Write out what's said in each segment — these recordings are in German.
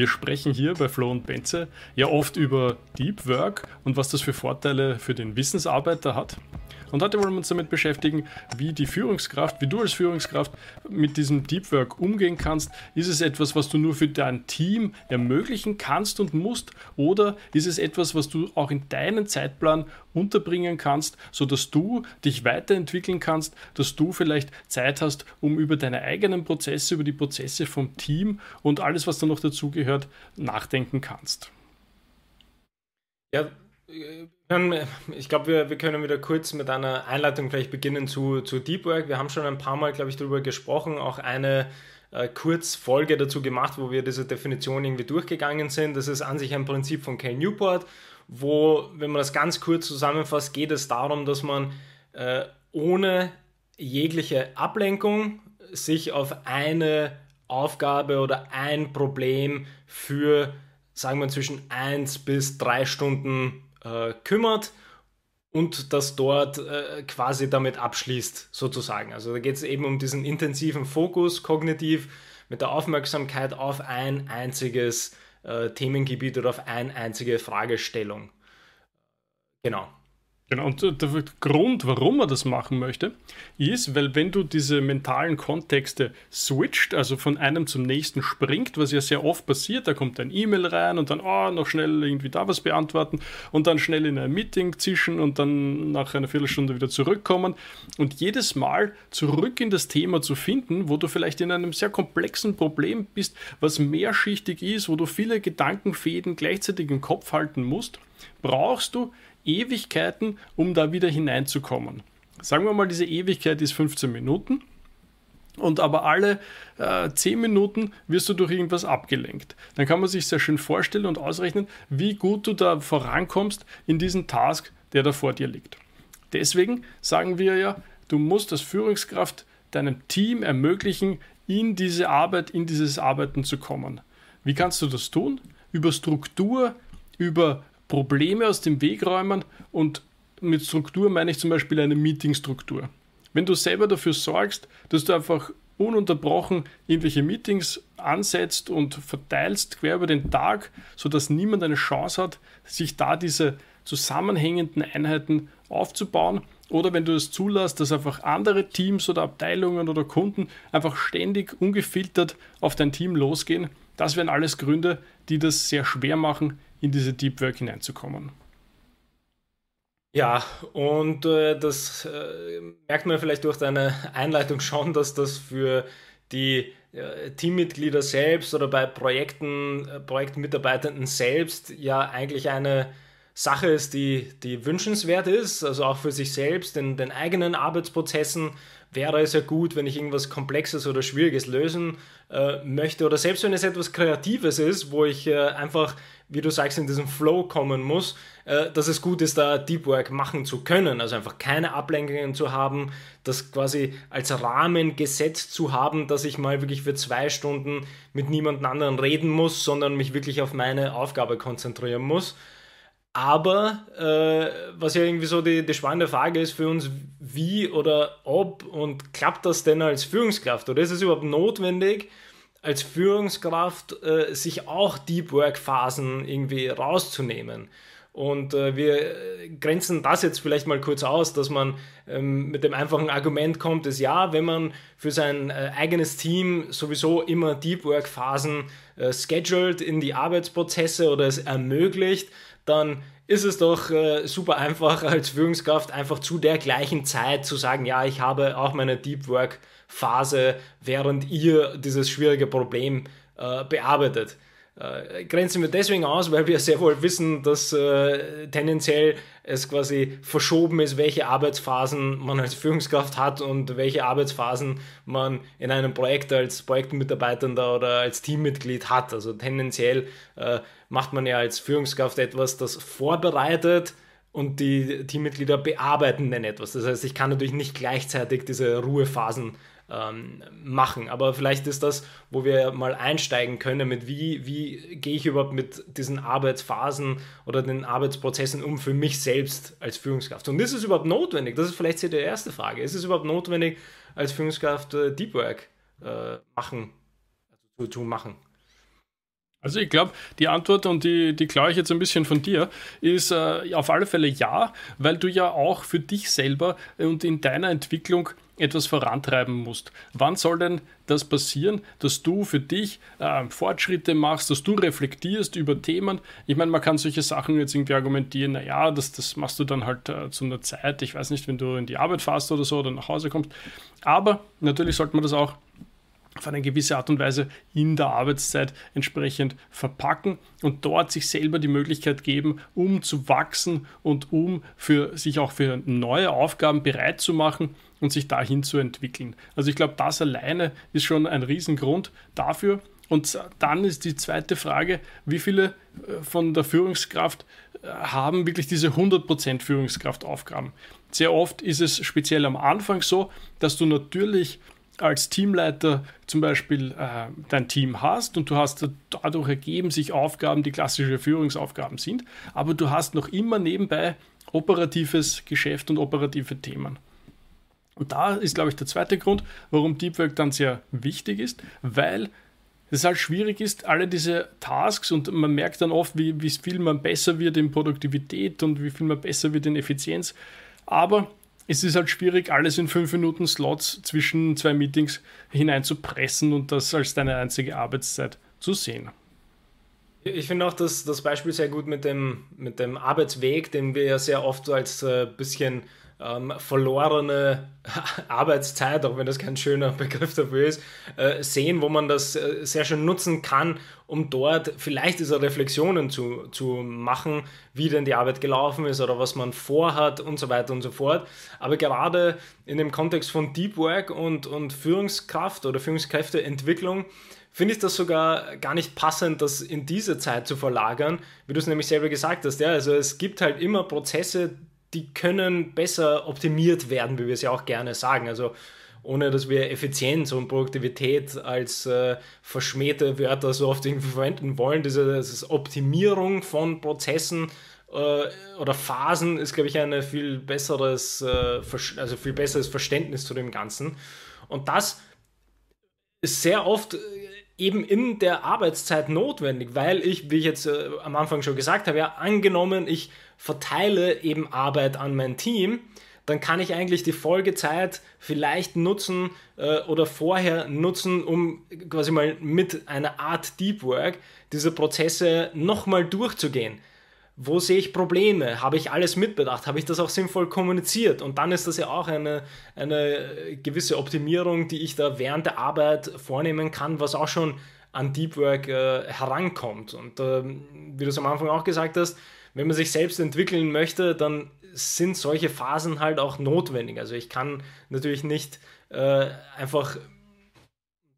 Wir sprechen hier bei Flo und Benze ja oft über Deep Work und was das für Vorteile für den Wissensarbeiter hat. Und heute wollen wir uns damit beschäftigen, wie die Führungskraft, wie du als Führungskraft mit diesem Deep Work umgehen kannst. Ist es etwas, was du nur für dein Team ermöglichen kannst und musst? Oder ist es etwas, was du auch in deinen Zeitplan unterbringen kannst, sodass du dich weiterentwickeln kannst, dass du vielleicht Zeit hast, um über deine eigenen Prozesse, über die Prozesse vom Team und alles, was da noch dazugehört, nachdenken kannst? Ja, ich glaube, wir, wir können wieder kurz mit einer Einleitung vielleicht beginnen zu, zu Deep Work. Wir haben schon ein paar Mal, glaube ich, darüber gesprochen, auch eine äh, Kurzfolge dazu gemacht, wo wir diese Definition irgendwie durchgegangen sind. Das ist an sich ein Prinzip von Ken Newport, wo, wenn man das ganz kurz zusammenfasst, geht es darum, dass man äh, ohne jegliche Ablenkung sich auf eine Aufgabe oder ein Problem für, sagen wir, zwischen 1 bis 3 Stunden äh, kümmert und das dort äh, quasi damit abschließt, sozusagen. Also da geht es eben um diesen intensiven Fokus kognitiv mit der Aufmerksamkeit auf ein einziges äh, Themengebiet oder auf eine einzige Fragestellung. Genau. Genau, und der Grund, warum man das machen möchte, ist, weil wenn du diese mentalen Kontexte switcht, also von einem zum nächsten springt, was ja sehr oft passiert, da kommt ein E-Mail rein und dann, oh, noch schnell irgendwie da was beantworten und dann schnell in ein Meeting zischen und dann nach einer Viertelstunde wieder zurückkommen und jedes Mal zurück in das Thema zu finden, wo du vielleicht in einem sehr komplexen Problem bist, was mehrschichtig ist, wo du viele Gedankenfäden gleichzeitig im Kopf halten musst, brauchst du Ewigkeiten, um da wieder hineinzukommen. Sagen wir mal, diese Ewigkeit ist 15 Minuten. Und aber alle äh, 10 Minuten wirst du durch irgendwas abgelenkt. Dann kann man sich sehr schön vorstellen und ausrechnen, wie gut du da vorankommst in diesen Task, der da vor dir liegt. Deswegen sagen wir ja, du musst als Führungskraft deinem Team ermöglichen, in diese Arbeit, in dieses Arbeiten zu kommen. Wie kannst du das tun? Über Struktur, über Probleme aus dem Weg räumen und mit Struktur meine ich zum Beispiel eine Meetingstruktur. Wenn du selber dafür sorgst, dass du einfach ununterbrochen irgendwelche Meetings ansetzt und verteilst quer über den Tag, sodass niemand eine Chance hat, sich da diese zusammenhängenden Einheiten aufzubauen. Oder wenn du es zulässt, dass einfach andere Teams oder Abteilungen oder Kunden einfach ständig ungefiltert auf dein Team losgehen, das wären alles Gründe, die das sehr schwer machen, in diese Deep Work hineinzukommen. Ja, und äh, das äh, merkt man vielleicht durch deine Einleitung schon, dass das für die äh, Teammitglieder selbst oder bei Projekten, äh, Projektmitarbeitenden selbst ja eigentlich eine Sache ist, die, die wünschenswert ist, also auch für sich selbst, in den eigenen Arbeitsprozessen wäre es ja gut, wenn ich irgendwas Komplexes oder Schwieriges lösen äh, möchte oder selbst wenn es etwas Kreatives ist, wo ich äh, einfach, wie du sagst, in diesen Flow kommen muss, äh, dass es gut ist, da Deep Work machen zu können, also einfach keine Ablenkungen zu haben, das quasi als Rahmen gesetzt zu haben, dass ich mal wirklich für zwei Stunden mit niemand anderen reden muss, sondern mich wirklich auf meine Aufgabe konzentrieren muss. Aber äh, was ja irgendwie so die, die spannende Frage ist für uns, wie oder ob und klappt das denn als Führungskraft? Oder ist es überhaupt notwendig, als Führungskraft äh, sich auch Deep Work Phasen irgendwie rauszunehmen? Und äh, wir grenzen das jetzt vielleicht mal kurz aus, dass man ähm, mit dem einfachen Argument kommt, dass ja, wenn man für sein äh, eigenes Team sowieso immer Deep Work Phasen äh, scheduled in die Arbeitsprozesse oder es ermöglicht, dann ist es doch äh, super einfach als Führungskraft einfach zu der gleichen Zeit zu sagen, ja, ich habe auch meine Deep Work Phase, während ihr dieses schwierige Problem äh, bearbeitet. Äh, grenzen wir deswegen aus, weil wir sehr wohl wissen, dass äh, tendenziell es quasi verschoben ist, welche Arbeitsphasen man als Führungskraft hat und welche Arbeitsphasen man in einem Projekt als Projektmitarbeitender oder als Teammitglied hat. Also tendenziell äh, macht man ja als Führungskraft etwas, das vorbereitet und die Teammitglieder bearbeiten dann etwas. Das heißt, ich kann natürlich nicht gleichzeitig diese Ruhephasen ähm, machen. Aber vielleicht ist das, wo wir mal einsteigen können, mit wie, wie gehe ich überhaupt mit diesen Arbeitsphasen oder den Arbeitsprozessen um für mich selbst als Führungskraft. Und ist es überhaupt notwendig? Das ist vielleicht die erste Frage. Ist es überhaupt notwendig, als Führungskraft äh, Deep Work äh, machen, also zu, zu machen? Also ich glaube, die Antwort, und die, die klaue ich jetzt ein bisschen von dir, ist äh, auf alle Fälle ja, weil du ja auch für dich selber und in deiner Entwicklung etwas vorantreiben musst. Wann soll denn das passieren, dass du für dich äh, Fortschritte machst, dass du reflektierst über Themen? Ich meine, man kann solche Sachen jetzt irgendwie argumentieren, naja, das, das machst du dann halt äh, zu einer Zeit, ich weiß nicht, wenn du in die Arbeit fährst oder so oder nach Hause kommst. Aber natürlich sollte man das auch auf eine gewisse Art und Weise in der Arbeitszeit entsprechend verpacken und dort sich selber die Möglichkeit geben, um zu wachsen und um für sich auch für neue Aufgaben bereit zu machen und sich dahin zu entwickeln. Also ich glaube, das alleine ist schon ein Riesengrund dafür. Und dann ist die zweite Frage, wie viele äh, von der Führungskraft äh, haben wirklich diese 100% Führungskraftaufgaben. Sehr oft ist es speziell am Anfang so, dass du natürlich als Teamleiter zum Beispiel äh, dein Team hast und du hast dadurch ergeben sich Aufgaben, die klassische Führungsaufgaben sind, aber du hast noch immer nebenbei operatives Geschäft und operative Themen. Und da ist, glaube ich, der zweite Grund, warum Deep Work dann sehr wichtig ist, weil es halt schwierig ist, alle diese Tasks und man merkt dann oft, wie, wie viel man besser wird in Produktivität und wie viel man besser wird in Effizienz. Aber es ist halt schwierig, alles in fünf Minuten Slots zwischen zwei Meetings hineinzupressen und das als deine einzige Arbeitszeit zu sehen. Ich finde auch das, das Beispiel sehr gut mit dem, mit dem Arbeitsweg, den wir ja sehr oft als äh, bisschen ähm, verlorene Arbeitszeit, auch wenn das kein schöner Begriff dafür ist, äh, sehen, wo man das äh, sehr schön nutzen kann, um dort vielleicht diese Reflexionen zu, zu machen, wie denn die Arbeit gelaufen ist oder was man vorhat und so weiter und so fort. Aber gerade in dem Kontext von Deep Work und, und Führungskraft oder Führungskräfteentwicklung, finde ich das sogar gar nicht passend, das in diese Zeit zu verlagern, wie du es nämlich selber gesagt hast. Ja, also es gibt halt immer Prozesse, die können besser optimiert werden, wie wir es ja auch gerne sagen. Also ohne dass wir Effizienz und Produktivität als äh, verschmähte Wörter so oft irgendwie verwenden wollen. Diese, diese Optimierung von Prozessen äh, oder Phasen ist, glaube ich, ein viel besseres, äh, also viel besseres Verständnis zu dem Ganzen. Und das ist sehr oft äh, eben in der Arbeitszeit notwendig, weil ich, wie ich jetzt äh, am Anfang schon gesagt habe, ja, angenommen, ich verteile eben Arbeit an mein Team, dann kann ich eigentlich die Folgezeit vielleicht nutzen äh, oder vorher nutzen, um quasi mal mit einer Art Deep Work diese Prozesse nochmal durchzugehen. Wo sehe ich Probleme? Habe ich alles mitbedacht? Habe ich das auch sinnvoll kommuniziert? Und dann ist das ja auch eine, eine gewisse Optimierung, die ich da während der Arbeit vornehmen kann, was auch schon an Deep Work äh, herankommt. Und äh, wie du es am Anfang auch gesagt hast, wenn man sich selbst entwickeln möchte, dann sind solche Phasen halt auch notwendig. Also ich kann natürlich nicht äh, einfach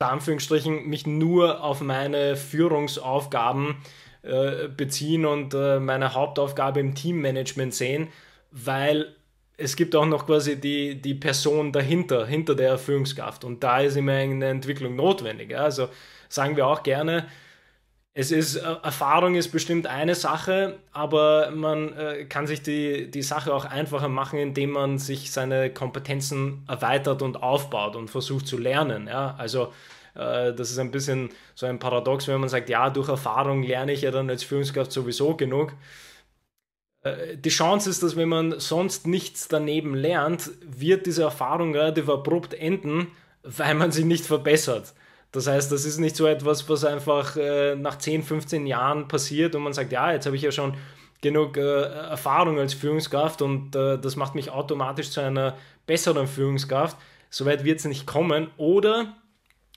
unter Anführungsstrichen mich nur auf meine Führungsaufgaben äh, beziehen und äh, meine Hauptaufgabe im Teammanagement sehen, weil es gibt auch noch quasi die, die Person dahinter, hinter der Führungskraft. Und da ist immer eine Entwicklung notwendig. Ja? Also sagen wir auch gerne, es ist, äh, Erfahrung ist bestimmt eine Sache, aber man äh, kann sich die, die Sache auch einfacher machen, indem man sich seine Kompetenzen erweitert und aufbaut und versucht zu lernen. Ja? Also äh, das ist ein bisschen so ein Paradox, wenn man sagt, ja, durch Erfahrung lerne ich ja dann als Führungskraft sowieso genug. Äh, die Chance ist, dass wenn man sonst nichts daneben lernt, wird diese Erfahrung relativ abrupt enden, weil man sie nicht verbessert. Das heißt, das ist nicht so etwas, was einfach äh, nach 10, 15 Jahren passiert und man sagt, ja, jetzt habe ich ja schon genug äh, Erfahrung als Führungskraft und äh, das macht mich automatisch zu einer besseren Führungskraft. Soweit wird es nicht kommen. Oder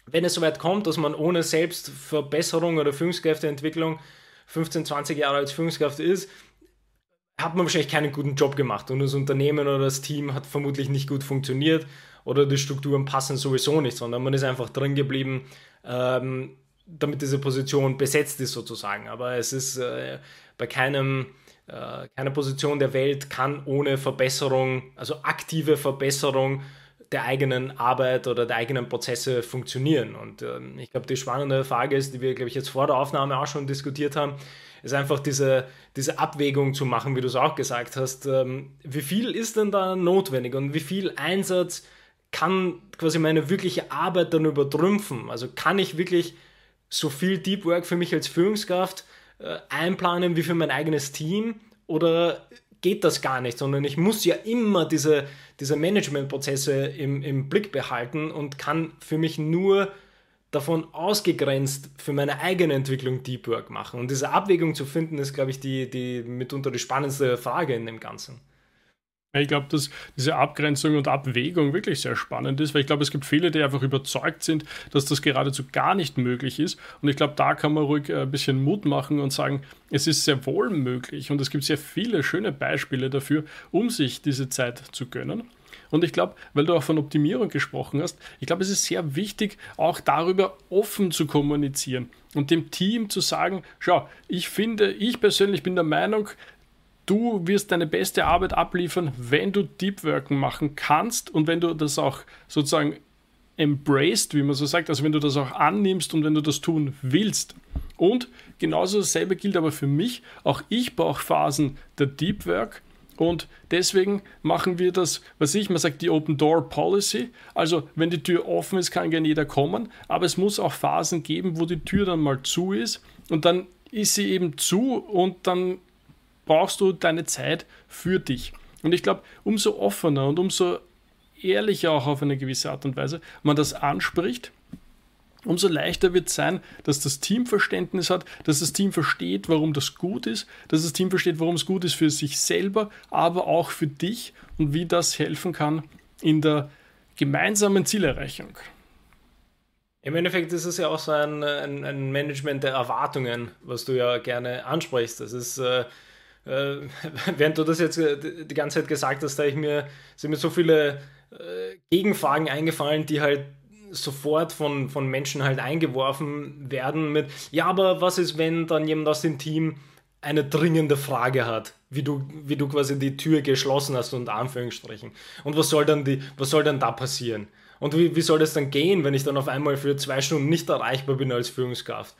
wenn es soweit kommt, dass man ohne Selbstverbesserung oder Führungskräfteentwicklung 15, 20 Jahre als Führungskraft ist, hat man wahrscheinlich keinen guten Job gemacht und das Unternehmen oder das Team hat vermutlich nicht gut funktioniert oder die Strukturen passen sowieso nicht, sondern man ist einfach drin geblieben, ähm, damit diese Position besetzt ist sozusagen. Aber es ist äh, bei keinem, äh, keiner Position der Welt kann ohne Verbesserung, also aktive Verbesserung der eigenen Arbeit oder der eigenen Prozesse funktionieren. Und ähm, ich glaube, die spannende Frage ist, die wir, glaube ich, jetzt vor der Aufnahme auch schon diskutiert haben, ist einfach diese, diese Abwägung zu machen, wie du es auch gesagt hast. Ähm, wie viel ist denn da notwendig und wie viel Einsatz kann quasi meine wirkliche Arbeit dann übertrümpfen? Also kann ich wirklich so viel Deep Work für mich als Führungskraft äh, einplanen wie für mein eigenes Team oder geht das gar nicht, sondern ich muss ja immer diese, diese Managementprozesse im, im Blick behalten und kann für mich nur davon ausgegrenzt für meine eigene Entwicklung Deep Work machen. Und diese Abwägung zu finden, ist, glaube ich, die, die mitunter die spannendste Frage in dem Ganzen. Ich glaube, dass diese Abgrenzung und Abwägung wirklich sehr spannend ist, weil ich glaube, es gibt viele, die einfach überzeugt sind, dass das geradezu gar nicht möglich ist. Und ich glaube, da kann man ruhig äh, ein bisschen Mut machen und sagen, es ist sehr wohl möglich. Und es gibt sehr viele schöne Beispiele dafür, um sich diese Zeit zu gönnen. Und ich glaube, weil du auch von Optimierung gesprochen hast, ich glaube, es ist sehr wichtig, auch darüber offen zu kommunizieren und dem Team zu sagen, schau, ich finde, ich persönlich bin der Meinung, du wirst deine beste Arbeit abliefern, wenn du Deep Worken machen kannst und wenn du das auch sozusagen embraced, wie man so sagt, also wenn du das auch annimmst und wenn du das tun willst. Und genauso dasselbe gilt aber für mich. Auch ich brauche Phasen der Deep Work und deswegen machen wir das, was ich, man sagt die Open Door Policy. Also wenn die Tür offen ist, kann gerne jeder kommen, aber es muss auch Phasen geben, wo die Tür dann mal zu ist und dann ist sie eben zu und dann brauchst du deine Zeit für dich. Und ich glaube, umso offener und umso ehrlicher auch auf eine gewisse Art und Weise man das anspricht, umso leichter wird es sein, dass das Team Verständnis hat, dass das Team versteht, warum das gut ist, dass das Team versteht, warum es gut ist für sich selber, aber auch für dich und wie das helfen kann in der gemeinsamen Zielerreichung. Im Endeffekt ist es ja auch so ein, ein, ein Management der Erwartungen, was du ja gerne ansprichst. Das ist äh, äh, während du das jetzt äh, die ganze Zeit gesagt hast, da ich mir, sind mir so viele äh, Gegenfragen eingefallen, die halt sofort von, von Menschen halt eingeworfen werden mit, ja, aber was ist, wenn dann jemand aus dem Team eine dringende Frage hat, wie du, wie du quasi die Tür geschlossen hast, unter Anführungsstrichen. Und was soll dann, die, was soll dann da passieren? Und wie, wie soll das dann gehen, wenn ich dann auf einmal für zwei Stunden nicht erreichbar bin als Führungskraft?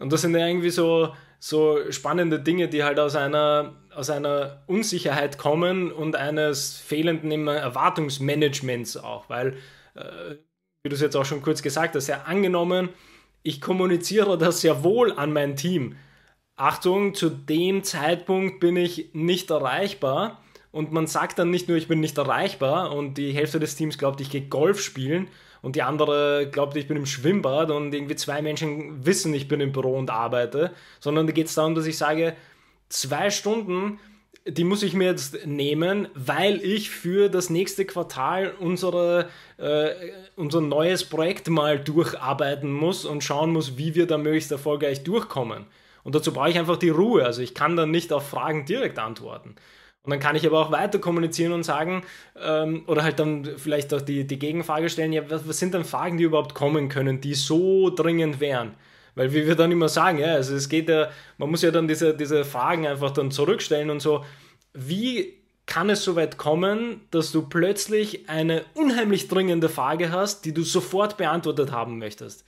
Und das sind ja irgendwie so, so spannende Dinge, die halt aus einer, aus einer Unsicherheit kommen und eines fehlenden Erwartungsmanagements auch, weil, äh, wie du es jetzt auch schon kurz gesagt hast, ja angenommen, ich kommuniziere das sehr wohl an mein Team. Achtung, zu dem Zeitpunkt bin ich nicht erreichbar und man sagt dann nicht nur, ich bin nicht erreichbar und die Hälfte des Teams glaubt, ich gehe Golf spielen, und die andere glaubt, ich bin im Schwimmbad und irgendwie zwei Menschen wissen, ich bin im Büro und arbeite, sondern da geht es darum, dass ich sage, zwei Stunden, die muss ich mir jetzt nehmen, weil ich für das nächste Quartal unsere, äh, unser neues Projekt mal durcharbeiten muss und schauen muss, wie wir da möglichst erfolgreich durchkommen. Und dazu brauche ich einfach die Ruhe. Also ich kann dann nicht auf Fragen direkt antworten. Und dann kann ich aber auch weiter kommunizieren und sagen, ähm, oder halt dann vielleicht auch die, die Gegenfrage stellen, ja, was, was, sind denn Fragen, die überhaupt kommen können, die so dringend wären? Weil wie wir dann immer sagen, ja, also es geht ja, man muss ja dann diese, diese Fragen einfach dann zurückstellen und so, wie kann es so weit kommen, dass du plötzlich eine unheimlich dringende Frage hast, die du sofort beantwortet haben möchtest?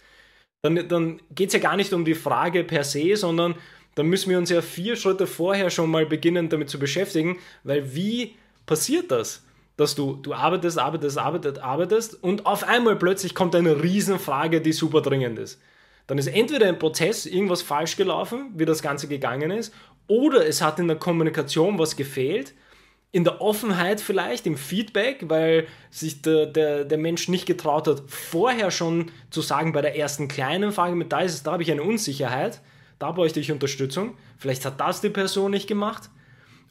Dann, dann geht es ja gar nicht um die Frage per se, sondern dann müssen wir uns ja vier Schritte vorher schon mal beginnen, damit zu beschäftigen, weil wie passiert das? Dass du, du arbeitest, arbeitest, arbeitest, arbeitest und auf einmal plötzlich kommt eine Riesenfrage, die super dringend ist. Dann ist entweder im Prozess irgendwas falsch gelaufen, wie das Ganze gegangen ist, oder es hat in der Kommunikation was gefehlt, in der Offenheit vielleicht, im Feedback, weil sich der, der, der Mensch nicht getraut hat, vorher schon zu sagen, bei der ersten kleinen Frage mit da ist es, da habe ich eine Unsicherheit da bräuchte ich Unterstützung. Vielleicht hat das die Person nicht gemacht.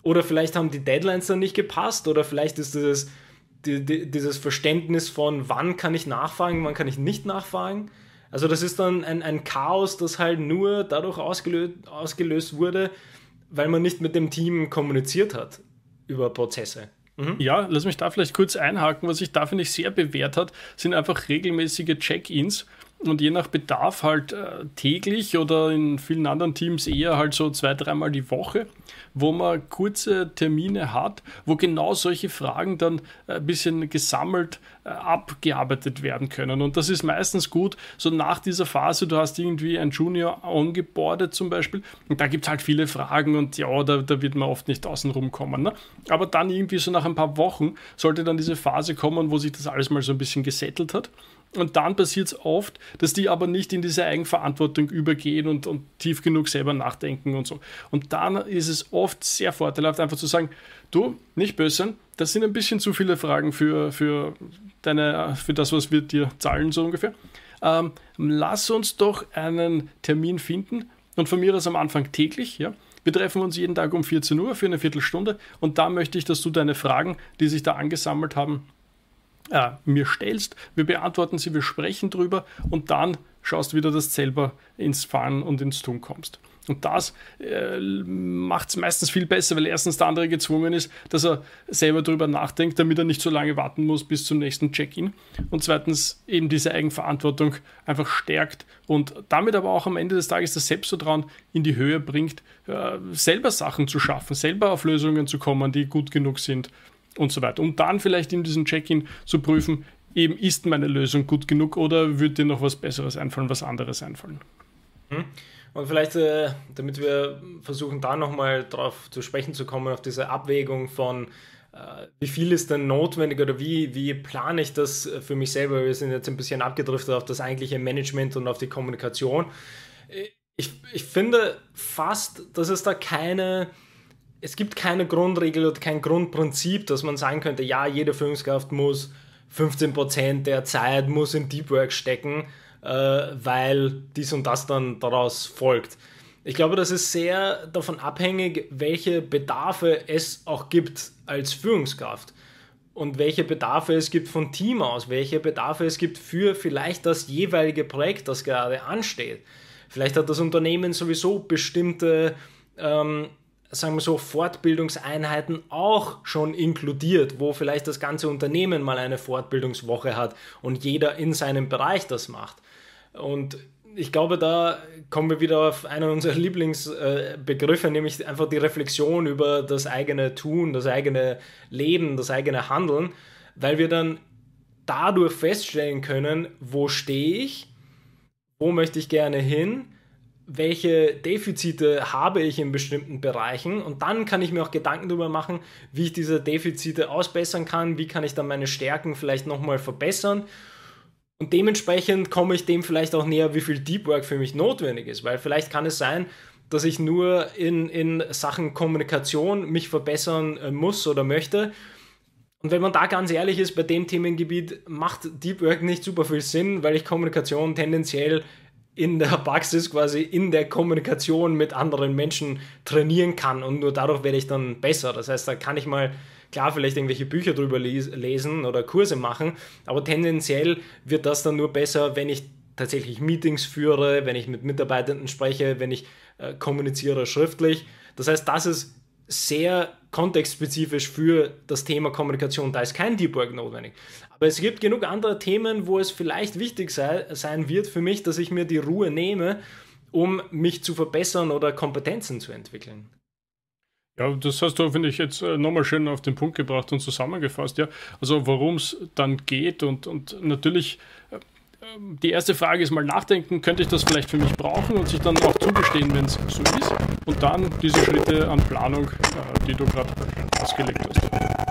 Oder vielleicht haben die Deadlines dann nicht gepasst. Oder vielleicht ist dieses, die, die, dieses Verständnis von, wann kann ich nachfragen, wann kann ich nicht nachfragen. Also das ist dann ein, ein Chaos, das halt nur dadurch ausgelöst, ausgelöst wurde, weil man nicht mit dem Team kommuniziert hat über Prozesse. Mhm. Ja, lass mich da vielleicht kurz einhaken. Was sich da, finde ich, sehr bewährt hat, sind einfach regelmäßige Check-ins und je nach Bedarf halt äh, täglich oder in vielen anderen Teams eher halt so zwei, dreimal die Woche, wo man kurze Termine hat, wo genau solche Fragen dann äh, ein bisschen gesammelt äh, abgearbeitet werden können. Und das ist meistens gut, so nach dieser Phase, du hast irgendwie ein Junior ongeboardet zum Beispiel und da gibt es halt viele Fragen und ja, da, da wird man oft nicht außen rum kommen. Ne? Aber dann irgendwie so nach ein paar Wochen sollte dann diese Phase kommen, wo sich das alles mal so ein bisschen gesettelt hat Und dann passiert es oft, dass die aber nicht in diese Eigenverantwortung übergehen und, und tief genug selber nachdenken und so. Und dann ist es oft sehr vorteilhaft, einfach zu sagen, du, nicht böse, das sind ein bisschen zu viele Fragen für, für, deine, für das, was wir dir zahlen, so ungefähr. Ähm, lass uns doch einen Termin finden und von mir aus am Anfang täglich, ja. Wir treffen uns jeden Tag um 14 Uhr für eine Viertelstunde und da möchte ich, dass du deine Fragen, die sich da angesammelt haben, äh, mir stellst. Wir beantworten sie, wir sprechen drüber und dann schaust wieder, dass du selber ins Fahren und ins Tun kommst. Und das äh, macht es meistens viel besser, weil erstens der andere gezwungen ist, dass er selber drüber nachdenkt, damit er nicht so lange warten muss bis zum nächsten Check-in. Und zweitens eben diese Eigenverantwortung einfach stärkt und damit aber auch am Ende des Tages das Selbstvertrauen in die Höhe bringt, äh, selber Sachen zu schaffen, selber auf Lösungen zu kommen, die gut genug sind und so weiter. Um dann vielleicht in diesem Check-in zu prüfen, eben ist meine Lösung gut genug oder würde dir noch was Besseres einfallen, was anderes einfallen. Hm. Und vielleicht, äh, damit wir versuchen, da nochmal drauf zu sprechen zu kommen, auf diese Abwägung von, äh, wie viel ist denn notwendig oder wie, wie plane ich das für mich selber? Wir sind jetzt ein bisschen abgedriftet auf das eigentliche Management und auf die Kommunikation. Ich, ich finde fast, dass es da keine es gibt keine Grundregel oder kein Grundprinzip, dass man sagen könnte, ja, jede Führungskraft muss 15% der Zeit muss in Deep Work stecken, äh, weil dies und das dann daraus folgt. Ich glaube, das ist sehr davon abhängig, welche Bedarfe es auch gibt als Führungskraft und welche Bedarfe es gibt von Team aus, welche Bedarfe es gibt für vielleicht das jeweilige Projekt, das gerade ansteht. Vielleicht hat das Unternehmen sowieso bestimmte ähm, sagen wir so, Fortbildungseinheiten auch schon inkludiert, wo vielleicht das ganze Unternehmen mal eine Fortbildungswoche hat und jeder in seinem Bereich das macht. Und ich glaube, da kommen wir wieder auf einen unserer Lieblingsbegriffe, nämlich einfach die Reflexion über das eigene Tun, das eigene Leben, das eigene Handeln, weil wir dann dadurch feststellen können, wo stehe ich, wo möchte ich gerne hin, welche Defizite habe ich in bestimmten Bereichen. Und dann kann ich mir auch Gedanken darüber machen, wie ich diese Defizite ausbessern kann, wie kann ich dann meine Stärken vielleicht nochmal verbessern? Und dementsprechend komme ich dem vielleicht auch näher, wie viel Deep Work für mich notwendig ist, weil vielleicht kann es sein, dass ich nur in, in Sachen Kommunikation mich verbessern äh, muss oder möchte. Und wenn man da ganz ehrlich ist, bei dem Themengebiet macht Deep Work nicht super viel Sinn, weil ich Kommunikation tendenziell in der Praxis quasi in der Kommunikation mit anderen Menschen trainieren kann und nur dadurch werde ich dann besser. Das heißt, da kann ich mal klar vielleicht irgendwelche Bücher drüber lesen oder Kurse machen, aber tendenziell wird das dann nur besser, wenn ich tatsächlich Meetings führe, wenn ich mit Mitarbeitenden spreche, wenn ich äh, kommuniziere schriftlich. Das heißt, das ist sehr kontextspezifisch für das Thema Kommunikation. Da ist kein Deep Work notwendig. Aber es gibt genug andere Themen, wo es vielleicht wichtig sei, sein wird für mich, dass ich mir die Ruhe nehme, um mich zu verbessern oder Kompetenzen zu entwickeln. Ja, das hast du, finde ich, jetzt äh, nochmal schön auf den Punkt gebracht und zusammengefasst. Ja, also worum es dann geht und, und natürlich äh, die erste Frage ist mal nachdenken, könnte ich das vielleicht für mich brauchen und sich dann auch zugestehen, wenn es so ist. Und dann diese Schritte an Planung, äh, die du gerade ausgelegt hast.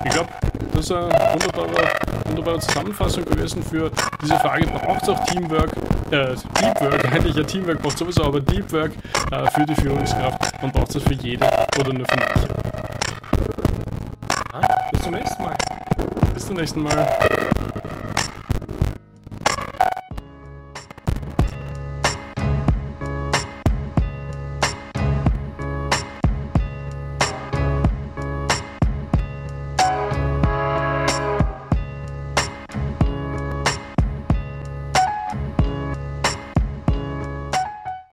Ich glaube, das ist eine wunderbare, wunderbare Zusammenfassung gewesen für diese Frage, braucht es auch Teamwork, äh, Deep Work, eigentlich ja Teamwork braucht sowieso, aber Deep Work äh, für die Führungskraft und braucht es für jede oder nur für manche. Ah, bis zum nächsten Mal. Bis zum nächsten Mal.